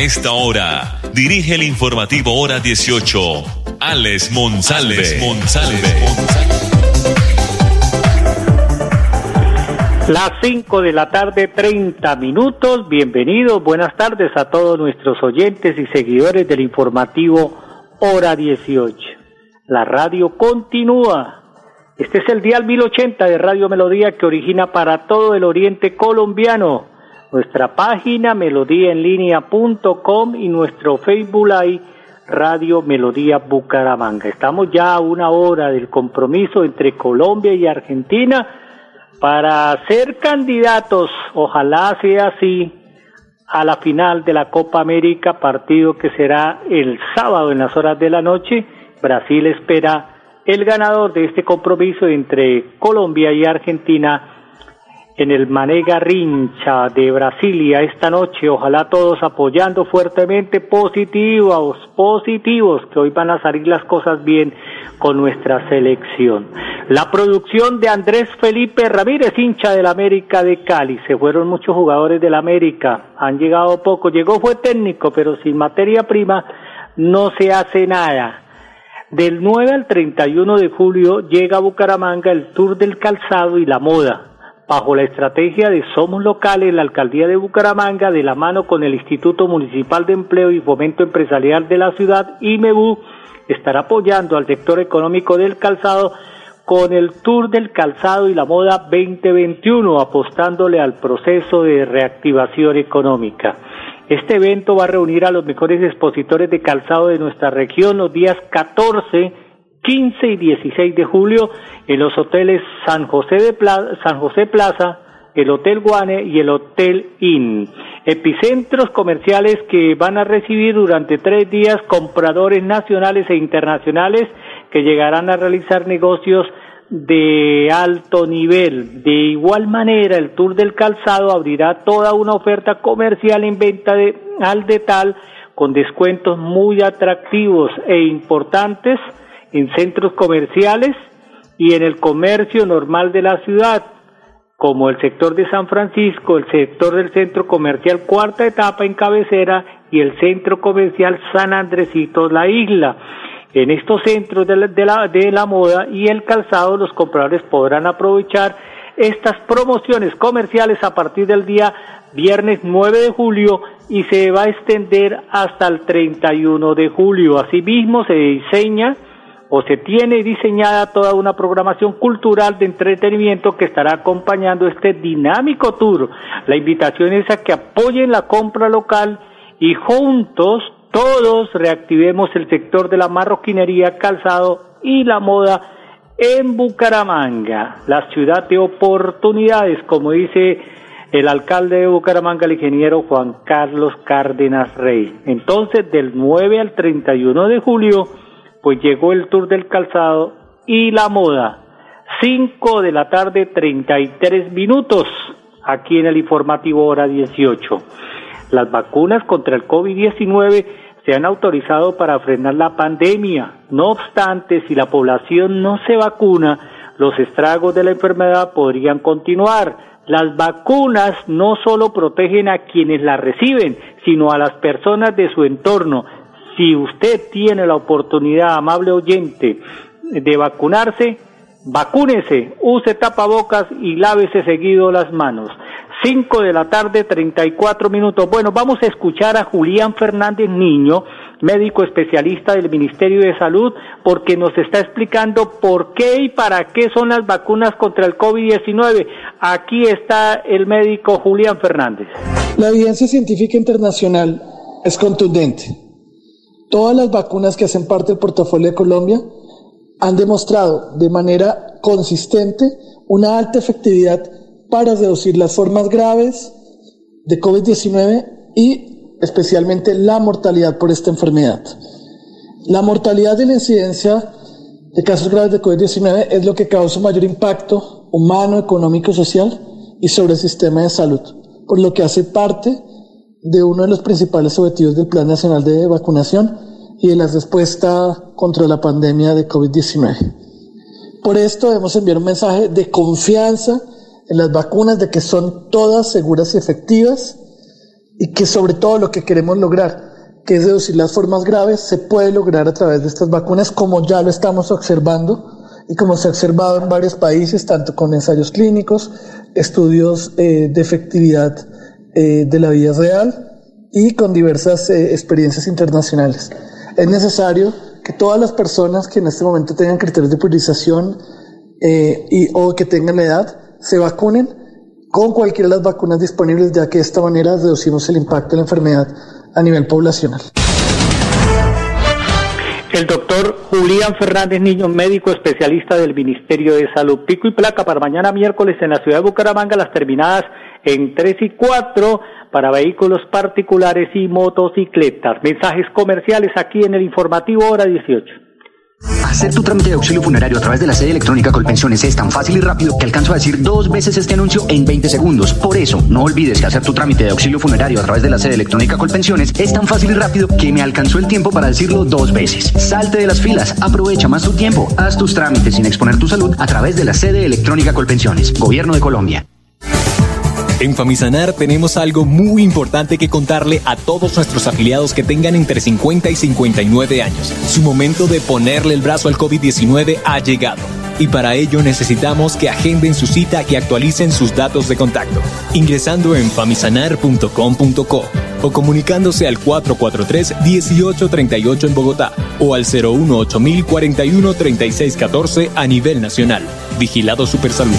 A esta hora, dirige el informativo Hora 18, Alex Monsalve. Alex Las 5 de la tarde, 30 minutos. Bienvenidos, buenas tardes a todos nuestros oyentes y seguidores del informativo Hora 18. La radio continúa. Este es el Dial 1080 de Radio Melodía que origina para todo el oriente colombiano nuestra página melodíaenlínea.com y nuestro Facebook Live Radio Melodía Bucaramanga. Estamos ya a una hora del compromiso entre Colombia y Argentina para ser candidatos, ojalá sea así, a la final de la Copa América, partido que será el sábado en las horas de la noche. Brasil espera el ganador de este compromiso entre Colombia y Argentina en el Manega Rincha de Brasilia esta noche. Ojalá todos apoyando fuertemente, positivos, positivos, que hoy van a salir las cosas bien con nuestra selección. La producción de Andrés Felipe Ramírez, hincha del América de Cali. Se fueron muchos jugadores del América, han llegado poco. Llegó fue técnico, pero sin materia prima no se hace nada. Del 9 al 31 de julio llega a Bucaramanga el Tour del Calzado y la Moda bajo la estrategia de Somos Locales, la Alcaldía de Bucaramanga, de la mano con el Instituto Municipal de Empleo y Fomento Empresarial de la ciudad, IMEBU, estará apoyando al sector económico del calzado con el Tour del Calzado y la Moda 2021, apostándole al proceso de reactivación económica. Este evento va a reunir a los mejores expositores de calzado de nuestra región los días 14, 15 y 16 de julio en los hoteles San José, de San José Plaza, el Hotel Guane y el Hotel Inn. Epicentros comerciales que van a recibir durante tres días compradores nacionales e internacionales que llegarán a realizar negocios de alto nivel. De igual manera, el Tour del Calzado abrirá toda una oferta comercial en venta de, al detal con descuentos muy atractivos e importantes en centros comerciales y en el comercio normal de la ciudad, como el sector de San Francisco, el sector del centro comercial cuarta etapa en cabecera y el centro comercial San Andresito La Isla. En estos centros de la, de la, moda y el calzado los compradores podrán aprovechar estas promociones comerciales a partir del día viernes 9 de julio y se va a extender hasta el 31 de julio. Asimismo se diseña o se tiene diseñada toda una programación cultural de entretenimiento que estará acompañando este dinámico tour. La invitación es a que apoyen la compra local y juntos todos reactivemos el sector de la marroquinería, calzado y la moda en Bucaramanga, la ciudad de oportunidades, como dice el alcalde de Bucaramanga, el ingeniero Juan Carlos Cárdenas Rey. Entonces, del 9 al 31 de julio, pues llegó el Tour del Calzado y la moda. 5 de la tarde, 33 minutos, aquí en el informativo hora 18. Las vacunas contra el COVID-19 se han autorizado para frenar la pandemia. No obstante, si la población no se vacuna, los estragos de la enfermedad podrían continuar. Las vacunas no solo protegen a quienes las reciben, sino a las personas de su entorno, si usted tiene la oportunidad, amable oyente, de vacunarse, vacúnese, use tapabocas y lávese seguido las manos. 5 de la tarde, 34 minutos. Bueno, vamos a escuchar a Julián Fernández Niño, médico especialista del Ministerio de Salud, porque nos está explicando por qué y para qué son las vacunas contra el COVID-19. Aquí está el médico Julián Fernández. La evidencia científica internacional es contundente Todas las vacunas que hacen parte del portafolio de Colombia han demostrado de manera consistente una alta efectividad para reducir las formas graves de COVID-19 y especialmente la mortalidad por esta enfermedad. La mortalidad de la incidencia de casos graves de COVID-19 es lo que causa mayor impacto humano, económico, social y sobre el sistema de salud, por lo que hace parte de uno de los principales objetivos del Plan Nacional de Vacunación y de la respuesta contra la pandemia de COVID-19. Por esto debemos enviar un mensaje de confianza en las vacunas, de que son todas seguras y efectivas y que sobre todo lo que queremos lograr, que es reducir las formas graves, se puede lograr a través de estas vacunas como ya lo estamos observando y como se ha observado en varios países, tanto con ensayos clínicos, estudios eh, de efectividad eh, de la vida real y con diversas eh, experiencias internacionales. Es necesario que todas las personas que en este momento tengan criterios de priorización y, o que tengan la edad se vacunen con cualquiera de las vacunas disponibles, ya que de esta manera reducimos el impacto de la enfermedad a nivel poblacional. El doctor Julián Fernández Niño, médico especialista del Ministerio de Salud. Pico y placa para mañana miércoles en la ciudad de Bucaramanga, las terminadas en 3 y 4 para vehículos particulares y motocicletas. Mensajes comerciales aquí en el informativo hora 18. Hacer tu trámite de auxilio funerario a través de la sede electrónica Colpensiones es tan fácil y rápido que alcanzo a decir dos veces este anuncio en 20 segundos. Por eso, no olvides que hacer tu trámite de auxilio funerario a través de la sede electrónica Colpensiones es tan fácil y rápido que me alcanzó el tiempo para decirlo dos veces. Salte de las filas, aprovecha más tu tiempo, haz tus trámites sin exponer tu salud a través de la sede electrónica Colpensiones. Gobierno de Colombia. En Famisanar tenemos algo muy importante que contarle a todos nuestros afiliados que tengan entre 50 y 59 años. Su momento de ponerle el brazo al COVID-19 ha llegado. Y para ello necesitamos que agenden su cita y actualicen sus datos de contacto, ingresando en famisanar.com.co o comunicándose al 443-1838 en Bogotá o al 018 41 3614 a nivel nacional. Vigilado Supersalud.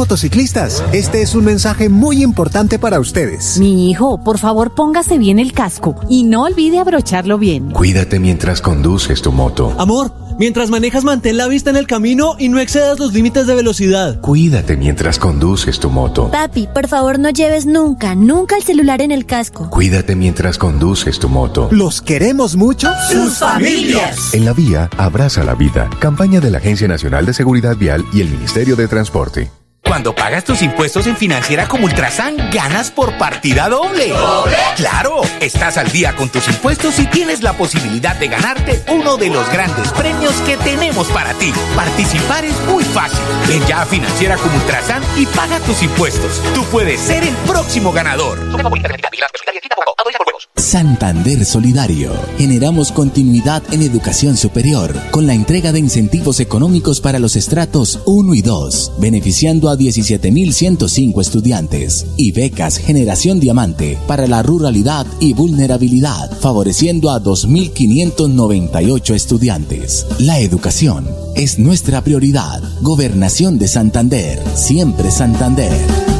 Motociclistas, este es un mensaje muy importante para ustedes. Mi hijo, por favor póngase bien el casco y no olvide abrocharlo bien. Cuídate mientras conduces tu moto. Amor, mientras manejas mantén la vista en el camino y no excedas los límites de velocidad. Cuídate mientras conduces tu moto. Papi, por favor no lleves nunca, nunca el celular en el casco. Cuídate mientras conduces tu moto. ¿Los queremos mucho? Sus familias. En la vía, abraza la vida. Campaña de la Agencia Nacional de Seguridad Vial y el Ministerio de Transporte. Cuando pagas tus impuestos en Financiera como Ultrasan, ganas por partida doble. ¿Doble? ¡Claro! Estás al día con tus impuestos y tienes la posibilidad de ganarte uno de los grandes premios que tenemos para ti. Participar es muy fácil. Ven ya a Financiera como Ultrasan y paga tus impuestos. Tú puedes ser el próximo ganador. Santander Solidario. Generamos continuidad en educación superior con la entrega de incentivos económicos para los estratos 1 y 2, beneficiando a 17.105 estudiantes y becas Generación Diamante para la ruralidad y vulnerabilidad, favoreciendo a 2.598 estudiantes. La educación es nuestra prioridad. Gobernación de Santander, siempre Santander.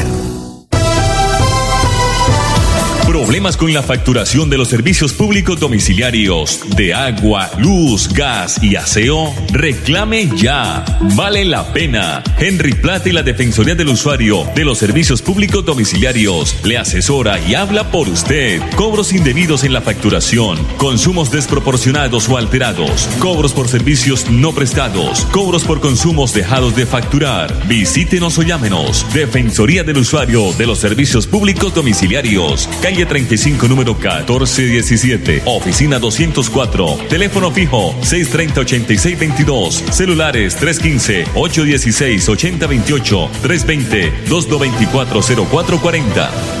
ser. Problemas con la facturación de los servicios públicos domiciliarios de agua, luz, gas y aseo. Reclame ya. Vale la pena. Henry Plata y la Defensoría del Usuario de los Servicios Públicos Domiciliarios le asesora y habla por usted. Cobros indebidos en la facturación, consumos desproporcionados o alterados, cobros por servicios no prestados, cobros por consumos dejados de facturar. Visítenos o llámenos. Defensoría del Usuario de los Servicios Públicos Domiciliarios. Calle 35, número 1417. Oficina 204. Teléfono fijo 630-8622. Celulares 315-816-8028. 320-224-0440.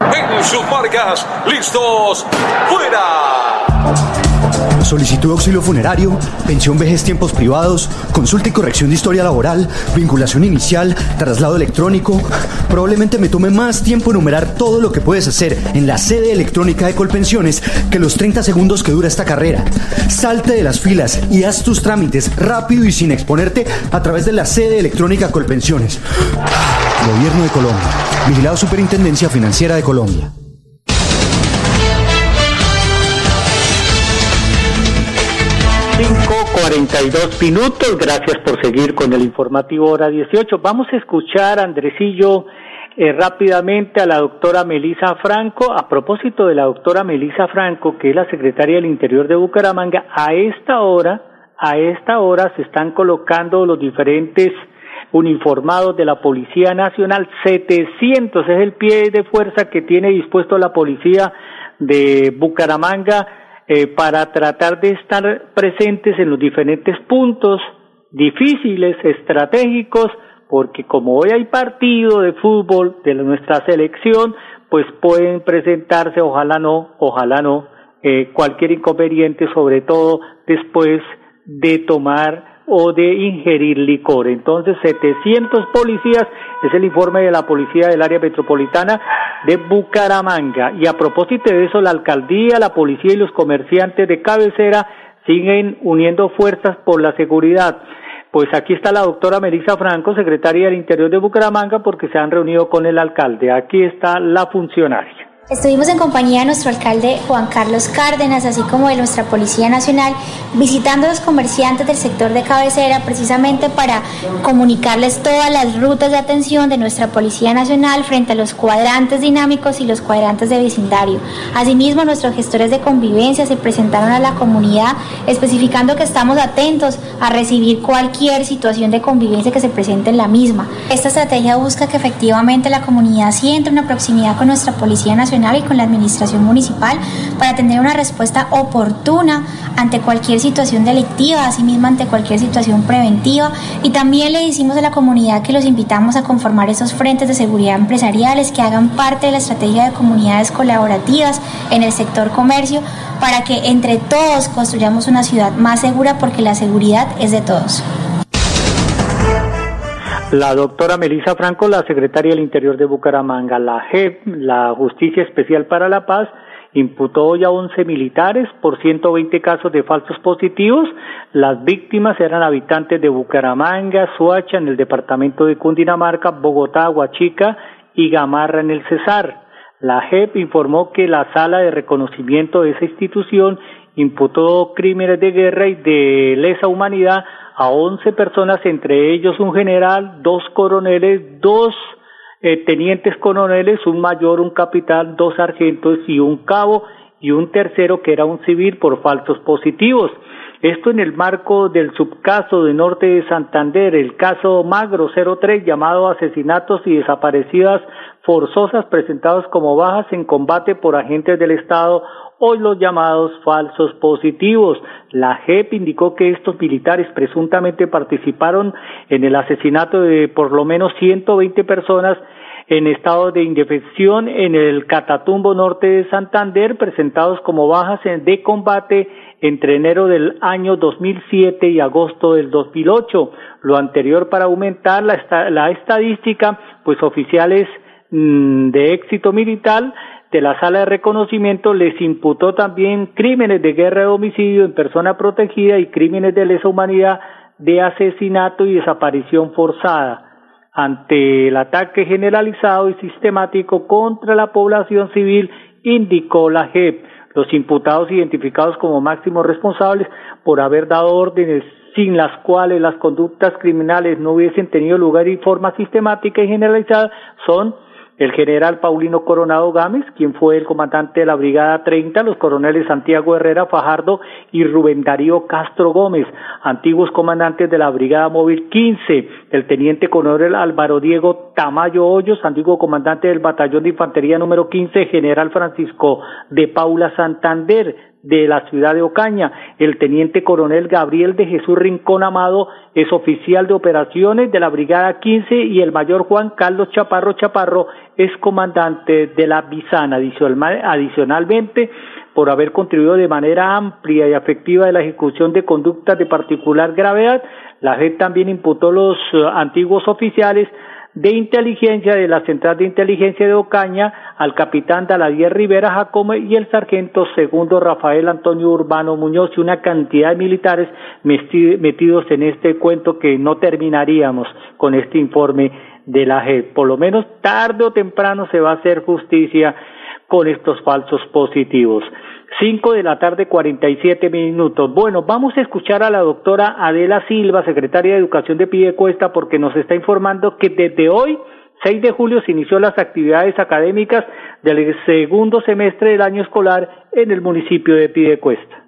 En sus marcas, listos, fuera. Solicitud de auxilio funerario, pensión vejez tiempos privados, consulta y corrección de historia laboral, vinculación inicial, traslado electrónico. Probablemente me tome más tiempo enumerar todo lo que puedes hacer en la sede electrónica de Colpensiones que los 30 segundos que dura esta carrera. Salte de las filas y haz tus trámites rápido y sin exponerte a través de la sede electrónica Colpensiones. Gobierno de Colombia. Vigilado Superintendencia Financiera de Colombia. 42 minutos. Gracias por seguir con el informativo hora 18. Vamos a escuchar, Andresillo, eh, rápidamente a la doctora Melisa Franco. A propósito de la doctora Melisa Franco, que es la secretaria del Interior de Bucaramanga, a esta hora, a esta hora se están colocando los diferentes uniformados de la Policía Nacional. 700 es el pie de fuerza que tiene dispuesto la Policía de Bucaramanga eh, para tratar de estar presentes en los diferentes puntos difíciles, estratégicos, porque como hoy hay partido de fútbol de nuestra selección, pues pueden presentarse, ojalá no, ojalá no, eh, cualquier inconveniente, sobre todo después de tomar o de ingerir licor. Entonces, 700 policías es el informe de la policía del área metropolitana de Bucaramanga. Y a propósito de eso, la alcaldía, la policía y los comerciantes de cabecera siguen uniendo fuerzas por la seguridad. Pues aquí está la doctora Melissa Franco, secretaria del Interior de Bucaramanga, porque se han reunido con el alcalde. Aquí está la funcionaria. Estuvimos en compañía de nuestro alcalde Juan Carlos Cárdenas, así como de nuestra Policía Nacional, visitando a los comerciantes del sector de cabecera precisamente para comunicarles todas las rutas de atención de nuestra Policía Nacional frente a los cuadrantes dinámicos y los cuadrantes de vecindario. Asimismo, nuestros gestores de convivencia se presentaron a la comunidad especificando que estamos atentos a recibir cualquier situación de convivencia que se presente en la misma. Esta estrategia busca que efectivamente la comunidad sienta una proximidad con nuestra Policía Nacional y con la administración municipal para tener una respuesta oportuna ante cualquier situación delictiva, asimismo ante cualquier situación preventiva. Y también le decimos a la comunidad que los invitamos a conformar esos frentes de seguridad empresariales que hagan parte de la estrategia de comunidades colaborativas en el sector comercio para que entre todos construyamos una ciudad más segura porque la seguridad es de todos. La doctora Melisa Franco, la secretaria del Interior de Bucaramanga, la JEP, la Justicia Especial para la Paz, imputó ya 11 militares por 120 casos de falsos positivos. Las víctimas eran habitantes de Bucaramanga, Suacha en el departamento de Cundinamarca, Bogotá, Huachica y Gamarra en el Cesar. La JEP informó que la sala de reconocimiento de esa institución imputó crímenes de guerra y de lesa humanidad a 11 personas, entre ellos un general, dos coroneles, dos eh, tenientes coroneles, un mayor, un capitán, dos sargentos y un cabo y un tercero que era un civil por falsos positivos. Esto en el marco del subcaso de Norte de Santander, el caso Magro 03 llamado asesinatos y desaparecidas forzosas presentados como bajas en combate por agentes del Estado hoy los llamados falsos positivos. La JEP indicó que estos militares presuntamente participaron en el asesinato de por lo menos 120 personas en estado de indefensión en el Catatumbo norte de Santander, presentados como bajas de combate entre enero del año 2007 y agosto del 2008. Lo anterior para aumentar la, la estadística, pues oficiales mm, de éxito militar de la sala de reconocimiento les imputó también crímenes de guerra de homicidio en persona protegida y crímenes de lesa humanidad de asesinato y desaparición forzada ante el ataque generalizado y sistemático contra la población civil, indicó la JEP. Los imputados identificados como máximos responsables por haber dado órdenes sin las cuales las conductas criminales no hubiesen tenido lugar y forma sistemática y generalizada son el general Paulino Coronado Gámez, quien fue el comandante de la Brigada 30, los coroneles Santiago Herrera Fajardo y Rubén Darío Castro Gómez, antiguos comandantes de la Brigada Móvil 15, el teniente coronel Álvaro Diego Tamayo Hoyos, antiguo comandante del Batallón de Infantería número 15, general Francisco de Paula Santander, de la ciudad de Ocaña. El teniente coronel Gabriel de Jesús Rincón Amado es oficial de operaciones de la Brigada 15 y el mayor Juan Carlos Chaparro Chaparro es comandante de la Bisana. Adicionalmente, por haber contribuido de manera amplia y afectiva de la ejecución de conductas de particular gravedad, la JEP también imputó los eh, antiguos oficiales de inteligencia de la Central de Inteligencia de Ocaña al capitán Daladier Rivera Jacome y el sargento segundo Rafael Antonio Urbano Muñoz y una cantidad de militares metidos en este cuento que no terminaríamos con este informe de la JEP. Por lo menos tarde o temprano se va a hacer justicia con estos falsos positivos. Cinco de la tarde, cuarenta y siete minutos. Bueno, vamos a escuchar a la doctora Adela Silva, secretaria de Educación de Pidecuesta, porque nos está informando que desde hoy, 6 de julio, se inició las actividades académicas del segundo semestre del año escolar en el municipio de Pidecuesta.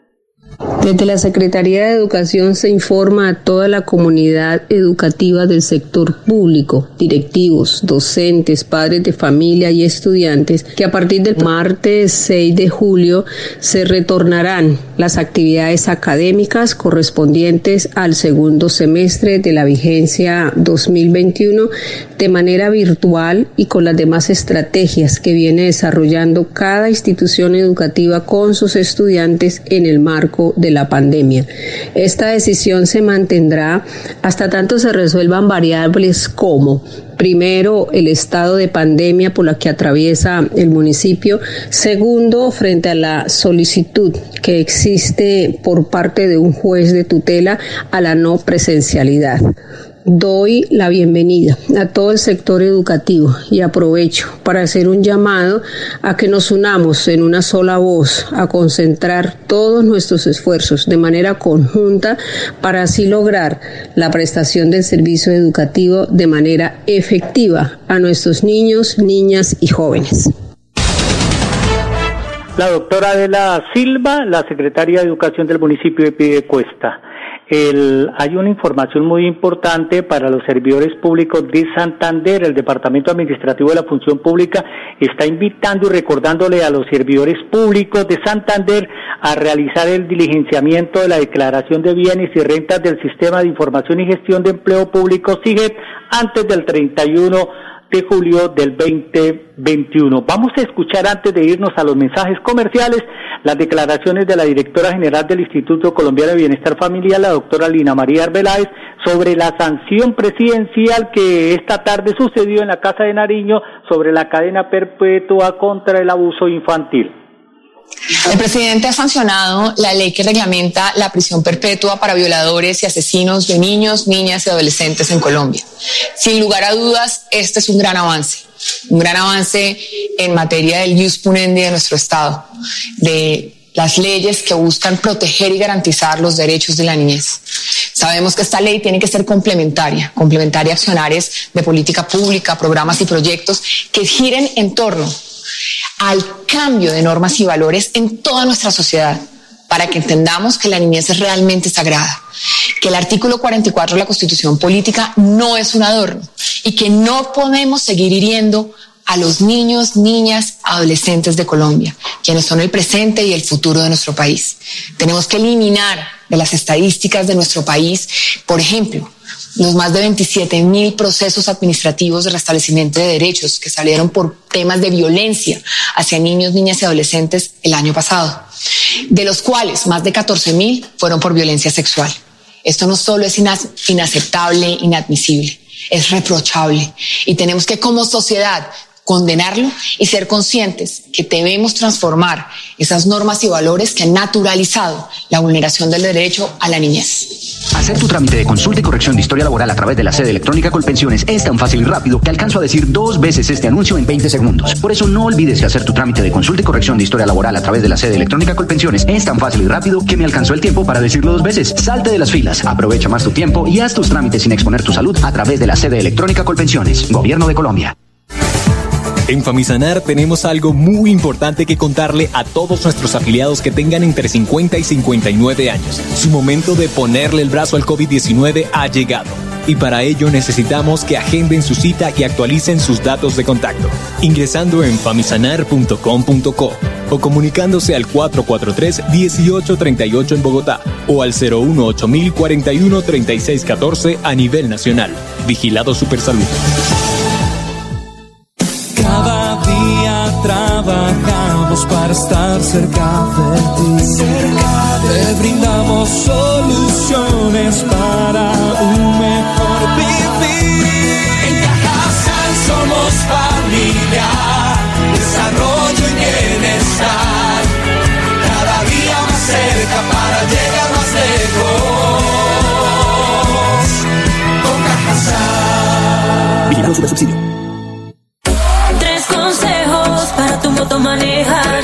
Desde la Secretaría de Educación se informa a toda la comunidad educativa del sector público, directivos, docentes, padres de familia y estudiantes, que a partir del martes 6 de julio se retornarán las actividades académicas correspondientes al segundo semestre de la vigencia 2021 de manera virtual y con las demás estrategias que viene desarrollando cada institución educativa con sus estudiantes en el marco de la pandemia. Esta decisión se mantendrá hasta tanto se resuelvan variables como Primero, el estado de pandemia por la que atraviesa el municipio. Segundo, frente a la solicitud que existe por parte de un juez de tutela a la no presencialidad doy la bienvenida a todo el sector educativo y aprovecho para hacer un llamado a que nos unamos en una sola voz, a concentrar todos nuestros esfuerzos de manera conjunta para así lograr la prestación del servicio educativo de manera efectiva a nuestros niños, niñas y jóvenes. La doctora Adela Silva, la secretaria de Educación del municipio de Piedecuesta hay una información muy importante para los servidores públicos de Santander. El Departamento Administrativo de la Función Pública está invitando y recordándole a los servidores públicos de Santander a realizar el diligenciamiento de la declaración de bienes y rentas del Sistema de Información y Gestión de Empleo Público SIGET antes del 31 de julio del 2021. Vamos a escuchar antes de irnos a los mensajes comerciales las declaraciones de la directora general del Instituto Colombiano de Bienestar Familiar, la doctora Lina María Arbeláez, sobre la sanción presidencial que esta tarde sucedió en la Casa de Nariño sobre la cadena perpetua contra el abuso infantil. El presidente ha sancionado la ley que reglamenta la prisión perpetua para violadores y asesinos de niños, niñas y adolescentes en Colombia. Sin lugar a dudas, este es un gran avance, un gran avance en materia del jus punendi de nuestro Estado, de las leyes que buscan proteger y garantizar los derechos de la niñez. Sabemos que esta ley tiene que ser complementaria, complementaria a accionarios de política pública, programas y proyectos que giren en torno al cambio de normas y valores en toda nuestra sociedad para que entendamos que la niñez es realmente sagrada, que el artículo 44 de la Constitución Política no es un adorno y que no podemos seguir hiriendo a los niños, niñas, adolescentes de Colombia, quienes son el presente y el futuro de nuestro país. Tenemos que eliminar de las estadísticas de nuestro país, por ejemplo, los más de 27 mil procesos administrativos de restablecimiento de derechos que salieron por temas de violencia hacia niños, niñas y adolescentes el año pasado, de los cuales más de 14 mil fueron por violencia sexual. Esto no solo es inaceptable, inadmisible, es reprochable y tenemos que como sociedad condenarlo y ser conscientes que debemos transformar esas normas y valores que han naturalizado la vulneración del derecho a la niñez. Hacer tu trámite de consulta y corrección de historia laboral a través de la sede electrónica Colpensiones es tan fácil y rápido que alcanzo a decir dos veces este anuncio en 20 segundos. Por eso no olvides que hacer tu trámite de consulta y corrección de historia laboral a través de la sede electrónica Colpensiones es tan fácil y rápido que me alcanzó el tiempo para decirlo dos veces. Salte de las filas, aprovecha más tu tiempo y haz tus trámites sin exponer tu salud a través de la sede electrónica Colpensiones. Gobierno de Colombia. En Famisanar tenemos algo muy importante que contarle a todos nuestros afiliados que tengan entre 50 y 59 años. Su momento de ponerle el brazo al COVID-19 ha llegado. Y para ello necesitamos que agenden su cita y actualicen sus datos de contacto, ingresando en famisanar.com.co o comunicándose al 443-1838 en Bogotá o al 018 41 3614 a nivel nacional. Vigilado Supersalud. Para estar cerca de ti. Te brindamos soluciones para un mejor vivir. En Cajasal somos familia, desarrollo y bienestar. Cada día más cerca para llegar más lejos. Con Cajasal. Vigilado Subsidio. Manejar.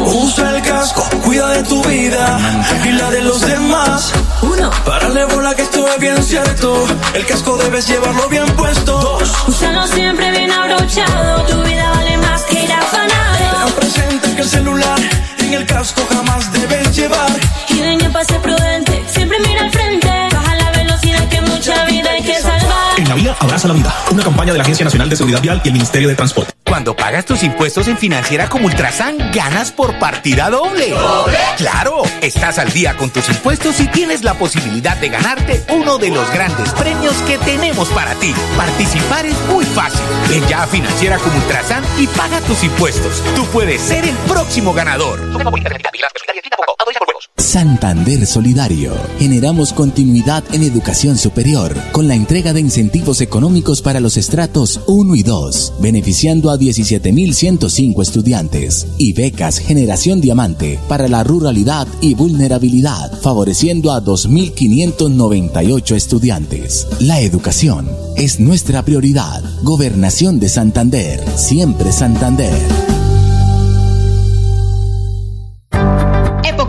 Usa el casco, cuida de tu vida y la de los demás. Uno. Párale bola que esto es bien cierto. El casco debes llevarlo bien puesto. Dos. Úsalo siempre bien abrochado. Tu vida vale más que ir afanado. Ten presente que el celular en el casco jamás debes llevar. Y de pase prudente. Siempre mira al frente. Baja la velocidad que mucha vida hay que salvar. En la vía abraza la vida. Una campaña de la Agencia Nacional de Seguridad Vial y el Ministerio de Transporte. Cuando pagas tus impuestos en Financiera como Ultrasan, ganas por partida doble. ¿Doble? ¡Claro! Estás al día con tus impuestos y tienes la posibilidad de ganarte uno de los grandes premios que tenemos para ti. Participar es muy fácil. Ven ya a Financiera como Ultrasan y paga tus impuestos. Tú puedes ser el próximo ganador. Santander Solidario. Generamos continuidad en educación superior con la entrega de incentivos económicos para los estratos 1 y 2, beneficiando a 17.105 estudiantes y becas Generación Diamante para la ruralidad y vulnerabilidad, favoreciendo a 2.598 estudiantes. La educación es nuestra prioridad. Gobernación de Santander, siempre Santander.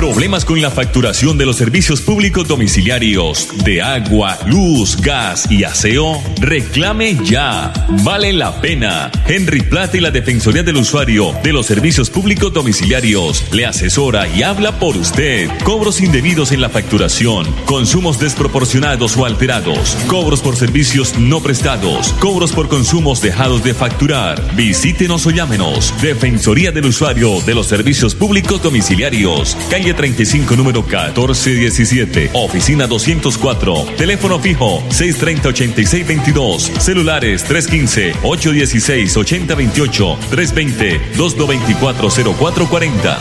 Problemas con la facturación de los servicios públicos domiciliarios de agua, luz, gas y aseo? Reclame ya. Vale la pena. Henry Plata y la Defensoría del Usuario de los Servicios Públicos Domiciliarios le asesora y habla por usted. Cobros indebidos en la facturación, consumos desproporcionados o alterados, cobros por servicios no prestados, cobros por consumos dejados de facturar. Visítenos o llámenos. Defensoría del Usuario de los Servicios Públicos Domiciliarios. Calle 35, número 1417. Oficina 204. Teléfono fijo 630-8622. Celulares 315-816-8028. 320-224-0440.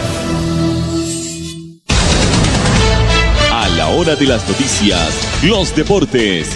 A la hora de las noticias, los deportes,